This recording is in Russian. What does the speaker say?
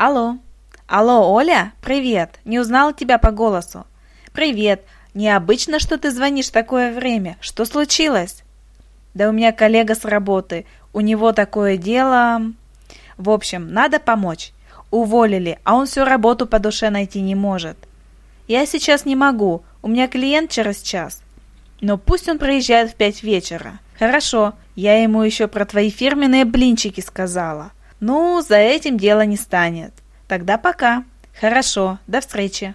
Алло. Алло, Оля? Привет. Не узнала тебя по голосу. Привет. Необычно, что ты звонишь в такое время. Что случилось? Да у меня коллега с работы. У него такое дело... В общем, надо помочь. Уволили, а он всю работу по душе найти не может. Я сейчас не могу. У меня клиент через час. Но пусть он приезжает в пять вечера. Хорошо, я ему еще про твои фирменные блинчики сказала. Ну, за этим дело не станет. Тогда пока. Хорошо, до встречи.